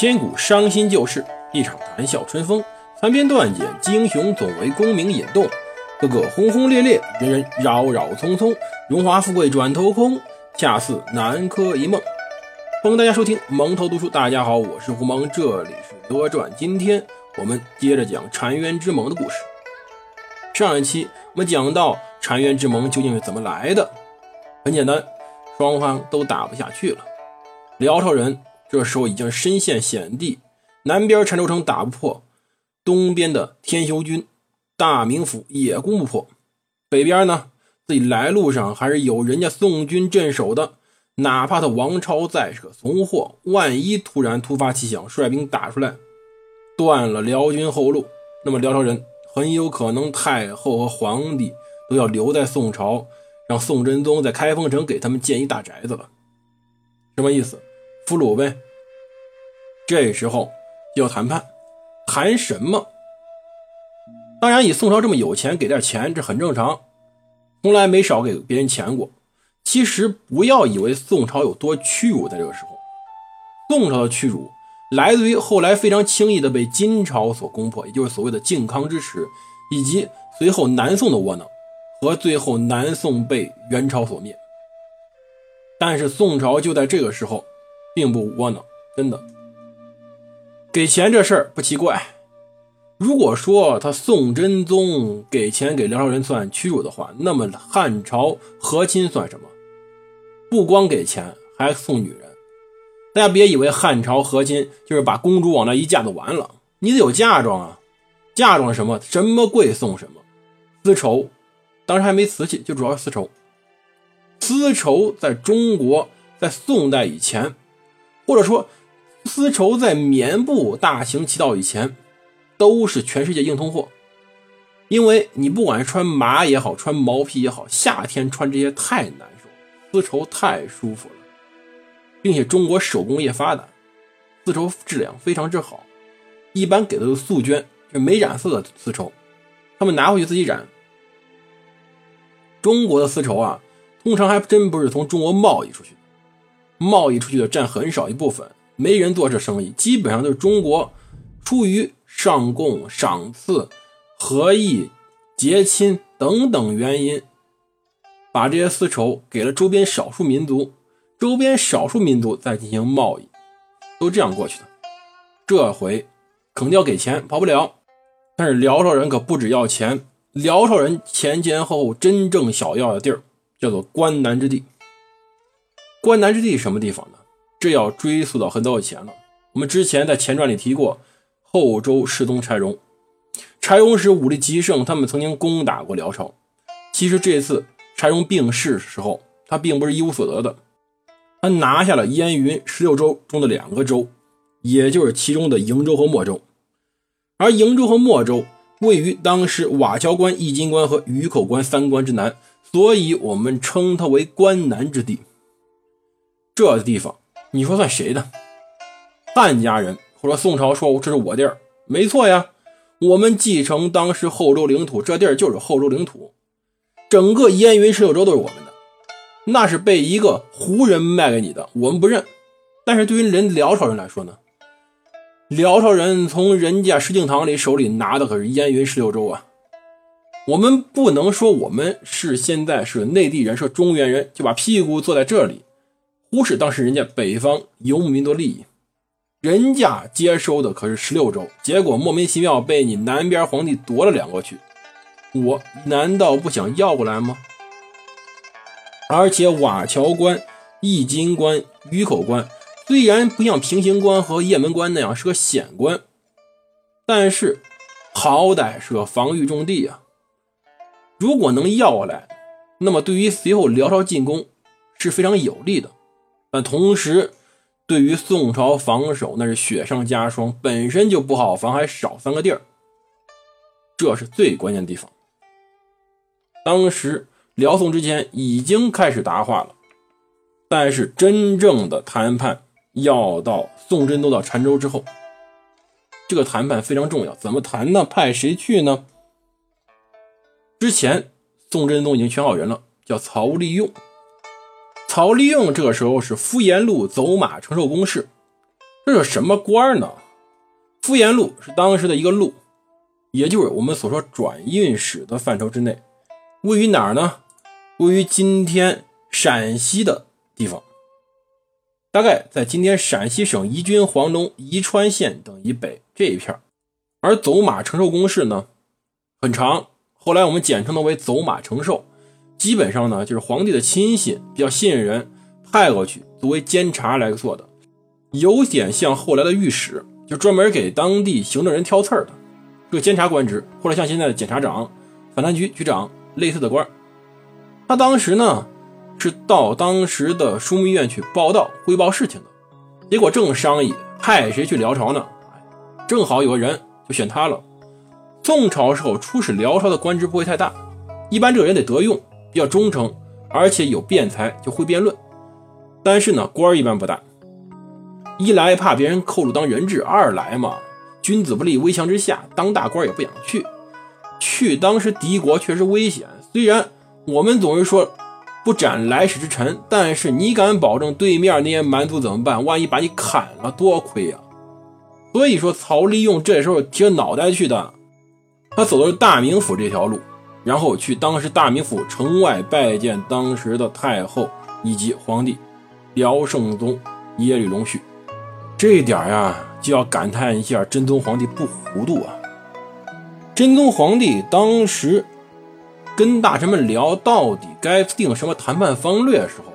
千古伤心旧事，一场谈笑春风。残篇断简，英雄总为功名引动。个个轰轰烈烈，人人扰扰匆匆。荣华富贵转头空，恰似南柯一梦。欢迎大家收听蒙头读书。大家好，我是胡蒙，这里是《罗传》。今天我们接着讲澶渊之盟的故事。上一期我们讲到澶渊之盟究竟是怎么来的？很简单，双方都打不下去了。辽朝人这时候已经身陷险地，南边澶州城打不破，东边的天修军、大名府也攻不破，北边呢自己来路上还是有人家宋军镇守的，哪怕他王超再是个怂货，万一突然突发奇想，率兵打出来，断了辽军后路，那么辽朝人。很有可能太后和皇帝都要留在宋朝，让宋真宗在开封城给他们建一大宅子了。什么意思？俘虏呗。这时候就要谈判，谈什么？当然，以宋朝这么有钱，给点钱这很正常，从来没少给别人钱过。其实不要以为宋朝有多屈辱，在这个时候，宋朝的屈辱。来自于后来非常轻易的被金朝所攻破，也就是所谓的靖康之耻，以及随后南宋的窝囊，和最后南宋被元朝所灭。但是宋朝就在这个时候，并不窝囊，真的。给钱这事儿不奇怪。如果说他宋真宗给钱给辽朝人算屈辱的话，那么汉朝和亲算什么？不光给钱，还送女人。大家别以为汉朝和亲就是把公主往那一嫁就完了，你得有嫁妆啊！嫁妆什么？什么贵送什么。丝绸，当时还没瓷器，就主要是丝绸。丝绸在中国在宋代以前，或者说丝绸在棉布大行其道以前，都是全世界硬通货。因为你不管是穿麻也好，穿毛皮也好，夏天穿这些太难受，丝绸太舒服了。并且中国手工业发达，丝绸质量非常之好，一般给的是素绢，就没染色的丝绸，他们拿回去自己染。中国的丝绸啊，通常还真不是从中国贸易出去，贸易出去的占很少一部分，没人做这生意，基本上都是中国出于上贡、赏赐、和议、结亲等等原因，把这些丝绸给了周边少数民族。周边少数民族在进行贸易，都这样过去的。这回肯定要给钱，跑不了。但是辽朝人可不只要钱，辽朝人前前后后真正想要的地儿叫做关南之地。关南之地什么地方呢？这要追溯到很早以前了。我们之前在前传里提过，后周世宗柴荣，柴荣时武力极盛，他们曾经攻打过辽朝。其实这次柴荣病逝时候，他并不是一无所得的。他拿下了燕云十六州中的两个州，也就是其中的瀛州和莫州。而瀛州和莫州位于当时瓦桥关、易筋关和鱼口关三关之南，所以我们称它为关南之地。这地方，你说算谁的？汉家人或者宋朝说这是我地儿，没错呀。我们继承当时后周领土，这地儿就是后周领土，整个燕云十六州都是我们的。那是被一个胡人卖给你的，我们不认。但是对于人辽朝人来说呢，辽朝人从人家石敬瑭里手里拿的可是燕云十六州啊。我们不能说我们是现在是内地人，是中原人，就把屁股坐在这里，忽视当时人家北方游牧民族利益。人家接收的可是十六州，结果莫名其妙被你南边皇帝夺了两个去，我难道不想要过来吗？而且瓦桥关、易筋关、鱼口关虽然不像平型关和雁门关那样是个险关，但是好歹是个防御重地啊。如果能要过来，那么对于随后辽朝进攻是非常有利的。但同时，对于宋朝防守那是雪上加霜，本身就不好防，还少三个地儿，这是最关键的地方。当时。辽宋之间已经开始答话了，但是真正的谈判要到宋真宗到澶州之后。这个谈判非常重要，怎么谈呢？派谁去呢？之前宋真宗已经选好人了，叫曹利用。曹利用这个时候是敷延路走马承受攻势，这是什么官呢？敷衍路是当时的一个路，也就是我们所说转运使的范畴之内，位于哪儿呢？位于今天陕西的地方，大概在今天陕西省宜君、黄龙、宜川县等以北这一片而走马承受公式呢，很长，后来我们简称它为走马承受。基本上呢，就是皇帝的亲信比较信任人，派过去作为监察来做的，有点像后来的御史，就专门给当地行政人挑刺儿的这个监察官职，或者像现在的检察长、反贪局局长类似的官他当时呢是到当时的枢密院去报道汇报事情的，结果正商议派谁去辽朝呢，正好有个人就选他了。宋朝时候出使辽朝的官职不会太大，一般这个人得得用。比较忠诚，而且有辩才，就会辩论。但是呢，官儿一般不大。一来怕别人扣住当人质，二来嘛，君子不立危墙之下，当大官也不想去。去当时敌国确实危险。虽然我们总是说不斩来使之臣，但是你敢保证对面那些蛮族怎么办？万一把你砍了，多亏呀！所以说，曹利用这时候提着脑袋去的，他走的是大名府这条路。然后去当时大名府城外拜见当时的太后以及皇帝辽圣宗耶律隆绪，这一点呀就要感叹一下真宗皇帝不糊涂啊！真宗皇帝当时跟大臣们聊到底该定什么谈判方略的时候，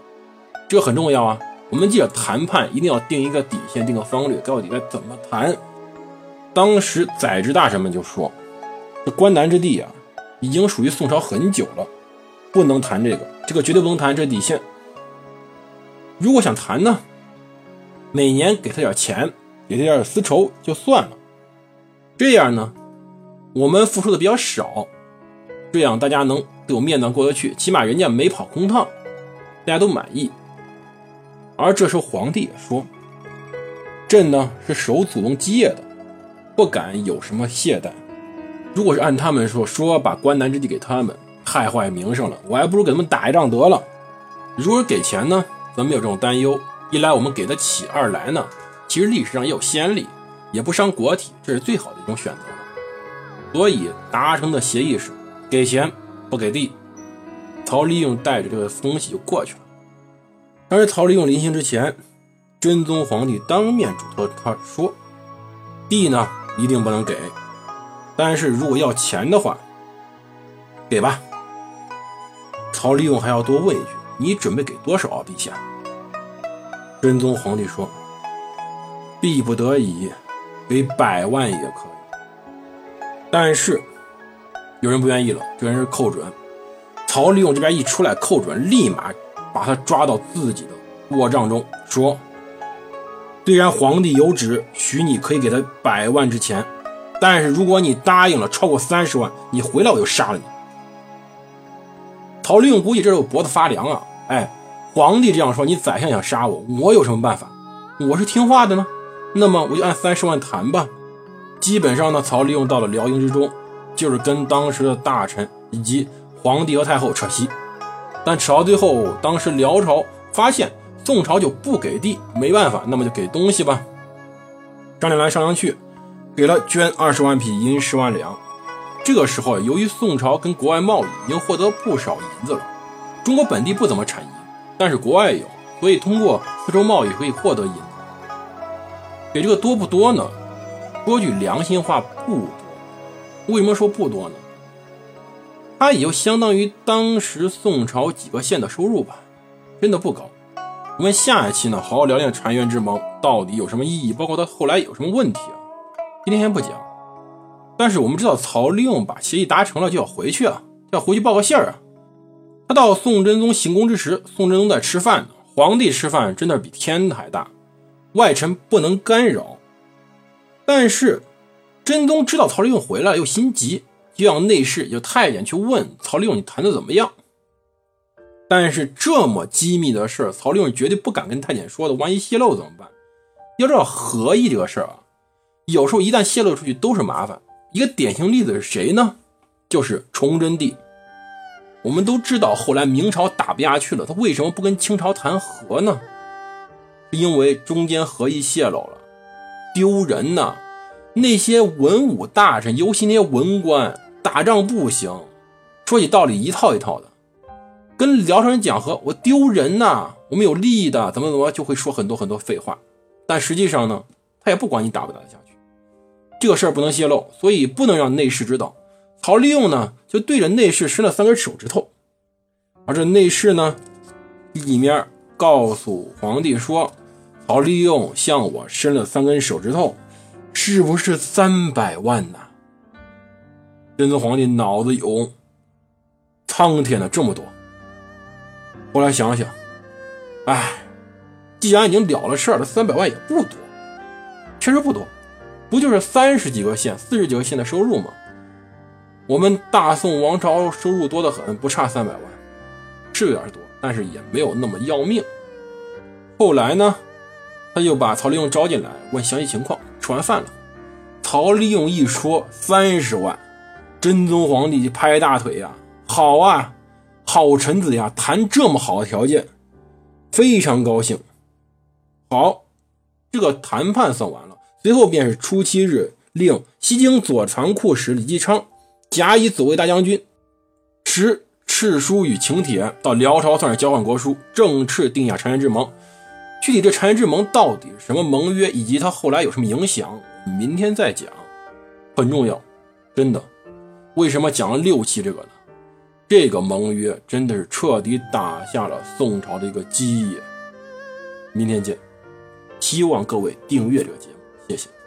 这很重要啊！我们记得谈判一定要定一个底线，定个方略，到底该怎么谈。当时宰执大臣们就说：“这关南之地啊。”已经属于宋朝很久了，不能谈这个，这个绝对不能谈，这是底线。如果想谈呢，每年给他点钱，给他点丝绸就算了。这样呢，我们付出的比较少，这样大家能有面子过得去，起码人家没跑空趟，大家都满意。而这时候皇帝也说：“朕呢是守祖宗基业的，不敢有什么懈怠。”如果是按他们说说把关南之地给他们，太坏名声了，我还不如给他们打一仗得了。如果给钱呢，咱们有这种担忧。一来我们给得起，二来呢，其实历史上也有先例，也不伤国体，这是最好的一种选择。所以达成的协议是给钱不给地。曹利用带着这个东西就过去了。但是曹利用临行之前，真宗皇帝当面嘱托他说，地呢一定不能给。但是如果要钱的话，给吧。曹利用还要多问一句：“你准备给多少啊，陛下？”真宗皇帝说：“必不得已，给百万也可以。”但是有人不愿意了，这人是寇准。曹利用这边一出来，寇准立马把他抓到自己的卧帐中，说：“虽然皇帝有旨，许你可以给他百万之钱。”但是如果你答应了超过三十万，你回来我就杀了你。曹利用估计这时候脖子发凉啊！哎，皇帝这样说，你宰相想杀我，我有什么办法？我是听话的呢。那么我就按三十万谈吧。基本上呢，曹利用到了辽营之中，就是跟当时的大臣以及皇帝和太后扯席。但扯到最后，当时辽朝发现宋朝就不给地，没办法，那么就给东西吧。商量来商量去。给了捐二十万匹，银十万两。这个时候，由于宋朝跟国外贸易已经获得不少银子了，中国本地不怎么产银，但是国外有，所以通过丝绸贸易可以获得银子。给这个多不多呢？说句良心话，不多。为什么说不多呢？它也就相当于当时宋朝几个县的收入吧，真的不高。我们下一期呢，好好聊聊澶渊之盟到底有什么意义，包括它后来有什么问题啊？今天先不讲，但是我们知道曹利用把协议达成了就要回去啊，要回去报个信儿啊。他到宋真宗行宫之时，宋真宗在吃饭呢。皇帝吃饭真的比天还大，外臣不能干扰。但是真宗知道曹利用回来又心急，就让内侍就太监去问曹利用你谈的怎么样。但是这么机密的事，曹利用绝对不敢跟太监说的，万一泄露怎么办？要知道合议这个事儿啊。有时候一旦泄露出去都是麻烦。一个典型例子是谁呢？就是崇祯帝。我们都知道，后来明朝打不下去了，他为什么不跟清朝谈和呢？因为中间和议泄露了，丢人呐！那些文武大臣，尤其那些文官，打仗不行，说起道理一套一套的，跟辽朝人讲和，我丢人呐！我们有利益的，怎么怎么就会说很多很多废话。但实际上呢，他也不管你打不打得下，这个事儿不能泄露，所以不能让内侍知道。曹利用呢，就对着内侍伸了三根手指头，而这内侍呢，里面告诉皇帝说。曹利用向我伸了三根手指头，是不是三百万呢？真宗皇帝脑子有，苍天的这么多！后来想想，哎，既然已经了了事儿了，三百万也不多，确实不多，不就是三十几个县、四十几个县的收入吗？我们大宋王朝收入多得很，不差三百万，是有点多，但是也没有那么要命。后来呢？他就把曹利用招进来，问详细情况。吃完饭了，曹利用一说三十万，真宗皇帝就拍大腿呀，好啊，好臣子呀，谈这么好的条件，非常高兴。好，这个谈判算完了，随后便是初七日，令西京左传库使李继昌甲乙左卫大将军，持敕书与请帖到辽朝，算是交换国书，正式定下澶渊之盟。具体这澶渊之盟到底什么盟约，以及它后来有什么影响，明天再讲，很重要，真的。为什么讲了六期这个呢？这个盟约真的是彻底打下了宋朝的一个基业。明天见，希望各位订阅这个节目，谢谢。